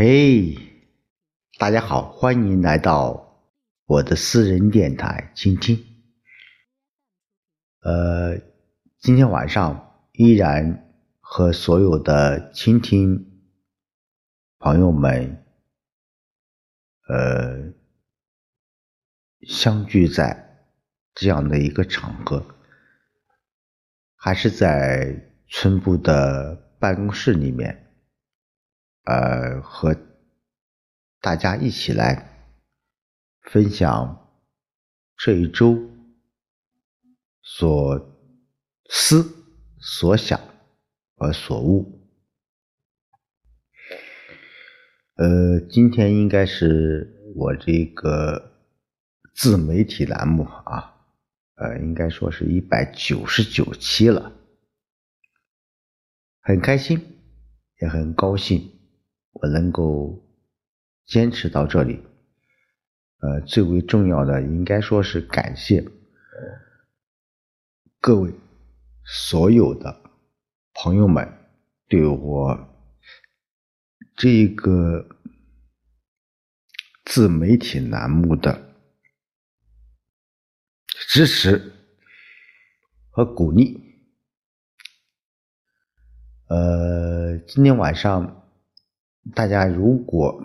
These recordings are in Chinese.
嘿，大家好，欢迎来到我的私人电台倾听。呃，今天晚上依然和所有的倾听朋友们，呃，相聚在这样的一个场合，还是在村部的办公室里面。呃，和大家一起来分享这一周所思所想和所悟。呃，今天应该是我这个自媒体栏目啊，呃，应该说是一百九十九期了，很开心，也很高兴。我能够坚持到这里，呃，最为重要的应该说是感谢各位所有的朋友们对我这个自媒体栏目的支持和鼓励。呃，今天晚上。大家如果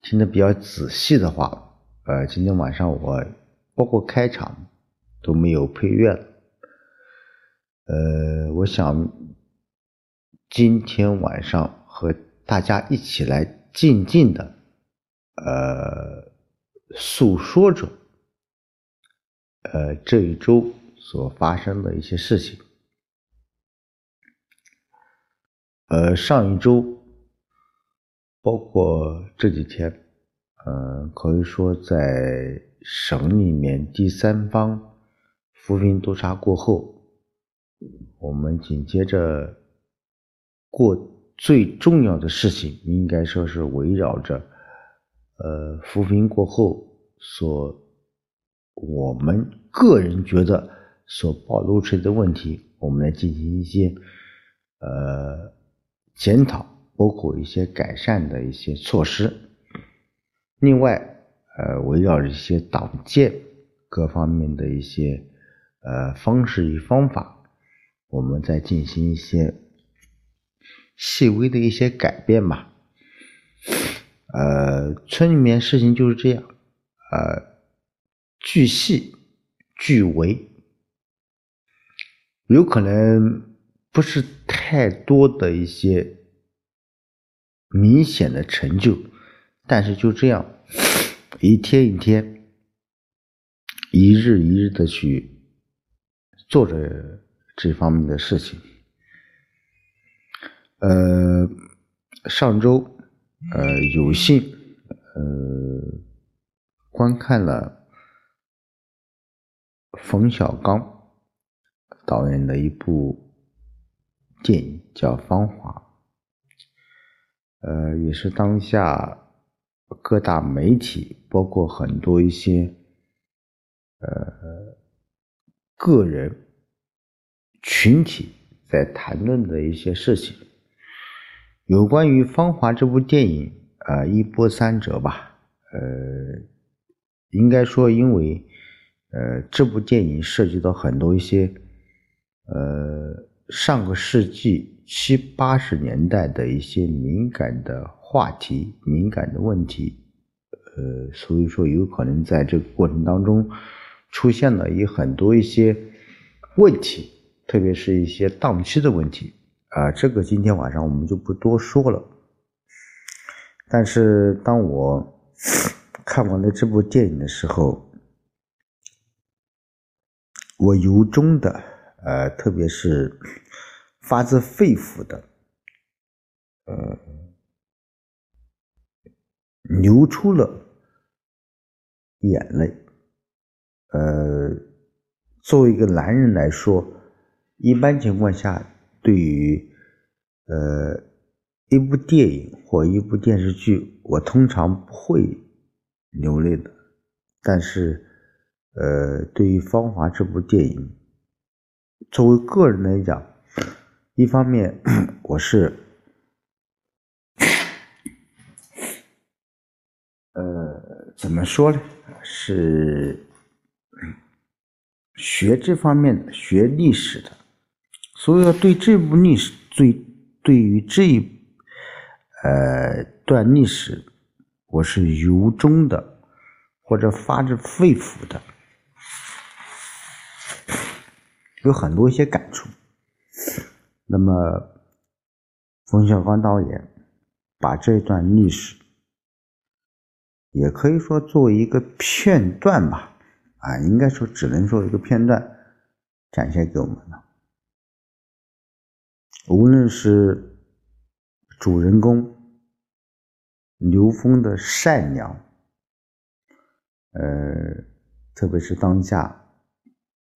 听得比较仔细的话，呃，今天晚上我包括开场都没有配乐。呃，我想今天晚上和大家一起来静静的，呃，诉说着，呃，这一周所发生的一些事情。呃，上一周。包括这几天，呃，可以说在省里面第三方扶贫督查过后，我们紧接着过最重要的事情，应该说是围绕着呃扶贫过后所我们个人觉得所暴露出来的问题，我们来进行一些呃检讨。包括一些改善的一些措施，另外，呃，围绕一些党建各方面的一些呃方式与方法，我们再进行一些细微的一些改变吧。呃，村里面事情就是这样，呃，巨细巨微，有可能不是太多的一些。明显的成就，但是就这样一天一天、一日一日的去做着这方面的事情。呃，上周呃有幸呃观看了冯小刚导演的一部电影，叫《芳华》。呃，也是当下各大媒体，包括很多一些呃个人群体在谈论的一些事情。有关于《芳华》这部电影，啊，一波三折吧。呃，应该说，因为呃这部电影涉及到很多一些呃上个世纪。七八十年代的一些敏感的话题、敏感的问题，呃，所以说有可能在这个过程当中出现了一很多一些问题，特别是一些档期的问题啊，这个今天晚上我们就不多说了。但是当我看完了这部电影的时候，我由衷的呃，特别是。发自肺腑的，呃，流出了眼泪。呃，作为一个男人来说，一般情况下，对于呃一部电影或一部电视剧，我通常不会流泪的。但是，呃，对于《芳华》这部电影，作为个人来讲，一方面，我是呃怎么说呢？是学这方面的，学历史的，所以说对这部历史，对对于这一呃段历史，我是由衷的或者发自肺腑的，有很多一些感触。那么，冯小刚导演把这段历史。也可以说作为一个片段吧，啊，应该说只能说一个片段展现给我们了。无论是主人公刘峰的善良，呃，特别是当下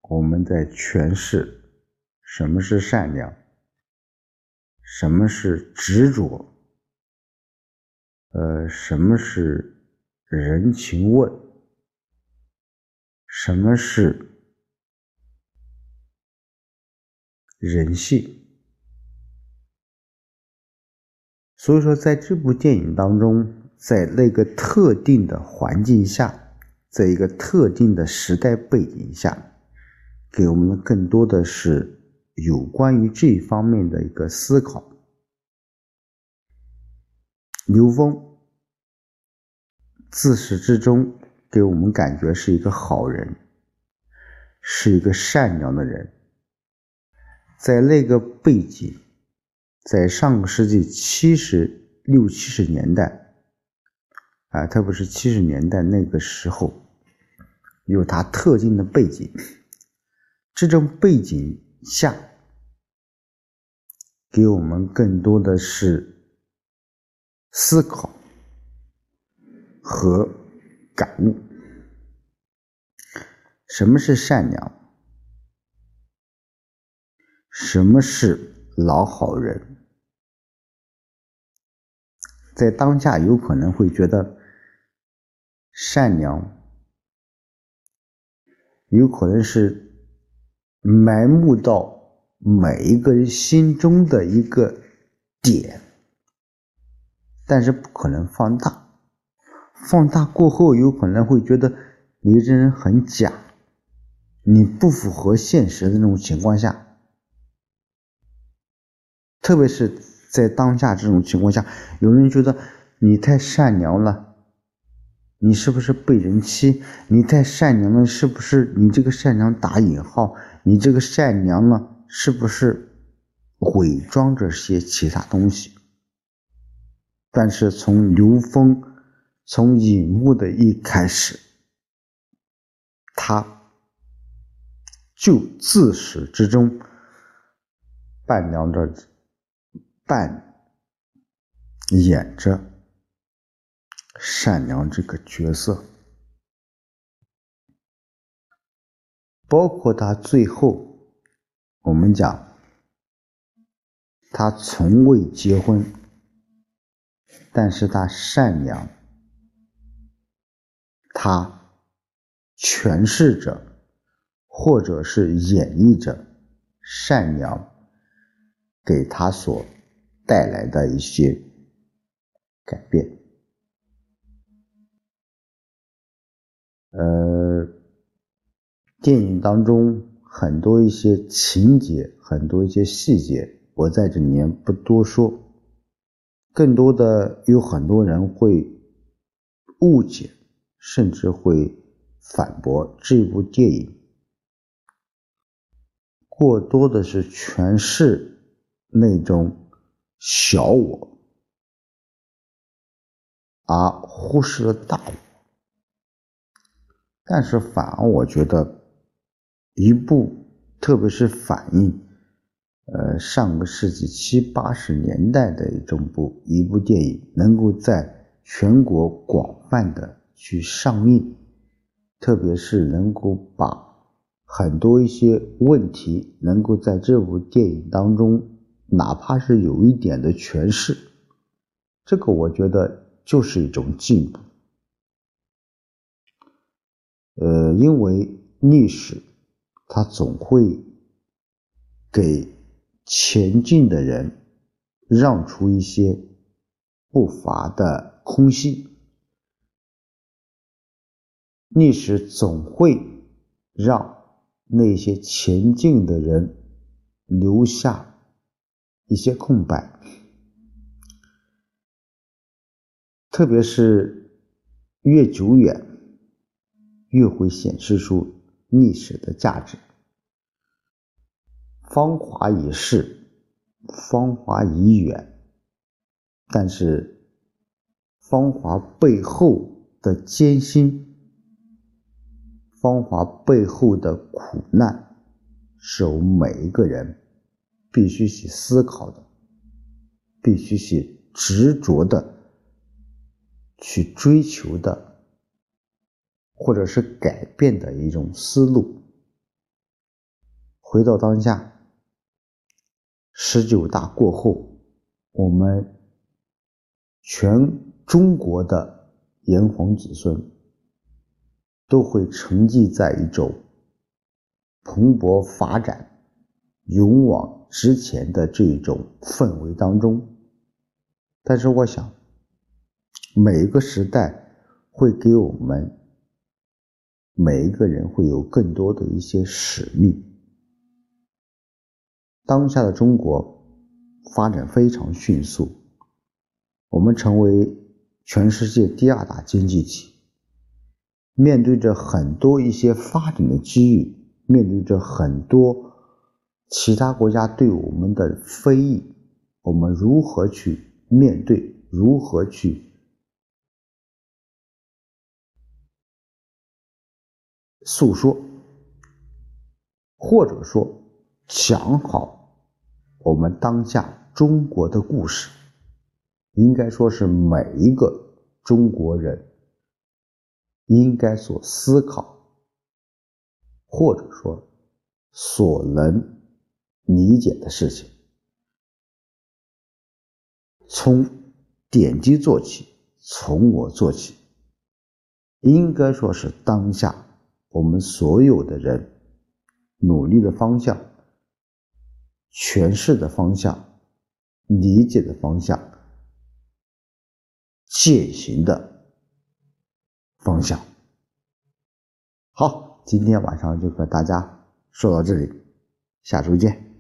我们在诠释什么是善良，什么是执着，呃，什么是。人情问：什么是人性？所以说，在这部电影当中，在那个特定的环境下，在一个特定的时代背景下，给我们更多的是有关于这方面的一个思考。刘峰。自始至终给我们感觉是一个好人，是一个善良的人。在那个背景，在上个世纪七十六七十年代，啊，特别是七十年代那个时候，有它特定的背景。这种背景下，给我们更多的是思考。和感悟，什么是善良？什么是老好人？在当下，有可能会觉得善良，有可能是埋没到每一个人心中的一个点，但是不可能放大。放大过后，有可能会觉得你这人很假，你不符合现实的那种情况下，特别是在当下这种情况下，有人觉得你太善良了，你是不是被人欺？你太善良了，是不是你这个善良打引号？你这个善良了，是不是伪装着些其他东西？但是从刘峰。从影幕的一开始，他就自始至终扮娘着、扮演着善良这个角色，包括他最后，我们讲他从未结婚，但是他善良。他诠释着，或者是演绎着善良给他所带来的一些改变。呃，电影当中很多一些情节，很多一些细节，我在这里面不多说。更多的有很多人会误解。甚至会反驳这部电影过多的是诠释那种小我，而忽视了大我。但是反而我觉得，一部特别是反映呃上个世纪七八十年代的一种部一部电影，能够在全国广泛的。去上映，特别是能够把很多一些问题能够在这部电影当中，哪怕是有一点的诠释，这个我觉得就是一种进步。呃，因为历史它总会给前进的人让出一些步伐的空隙。历史总会让那些前进的人留下一些空白，特别是越久远，越会显示出历史的价值。芳华已逝，芳华已远，但是芳华背后的艰辛，芳华背后的苦难，是我们每一个人必须去思考的，必须去执着的去追求的，或者是改变的一种思路。回到当下。十九大过后，我们全中国的炎黄子孙都会沉寂在一种蓬勃发展、勇往直前的这种氛围当中。但是，我想，每一个时代会给我们每一个人会有更多的一些使命。当下的中国发展非常迅速，我们成为全世界第二大经济体，面对着很多一些发展的机遇，面对着很多其他国家对我们的非议，我们如何去面对？如何去诉说？或者说讲好？我们当下中国的故事，应该说是每一个中国人应该所思考，或者说所能理解的事情。从点击做起，从我做起，应该说是当下我们所有的人努力的方向。诠释的方向，理解的方向，践行的方向。好，今天晚上就和大家说到这里，下周见。